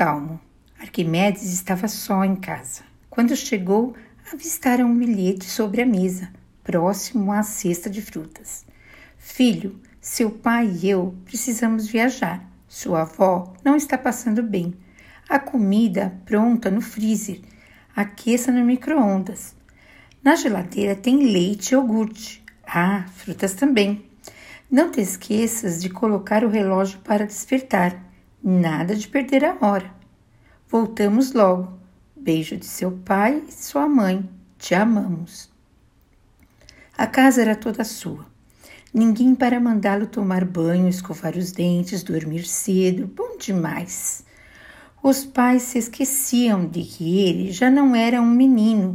calmo. Arquimedes estava só em casa. Quando chegou, avistaram um bilhete sobre a mesa, próximo à cesta de frutas. Filho, seu pai e eu precisamos viajar. Sua avó não está passando bem. A comida pronta no freezer. Aqueça no micro-ondas. Na geladeira tem leite e iogurte. Ah, frutas também. Não te esqueças de colocar o relógio para despertar. Nada de perder a hora. Voltamos logo. Beijo de seu pai e sua mãe. Te amamos. A casa era toda sua. Ninguém para mandá-lo tomar banho, escovar os dentes, dormir cedo. Bom demais. Os pais se esqueciam de que ele já não era um menino,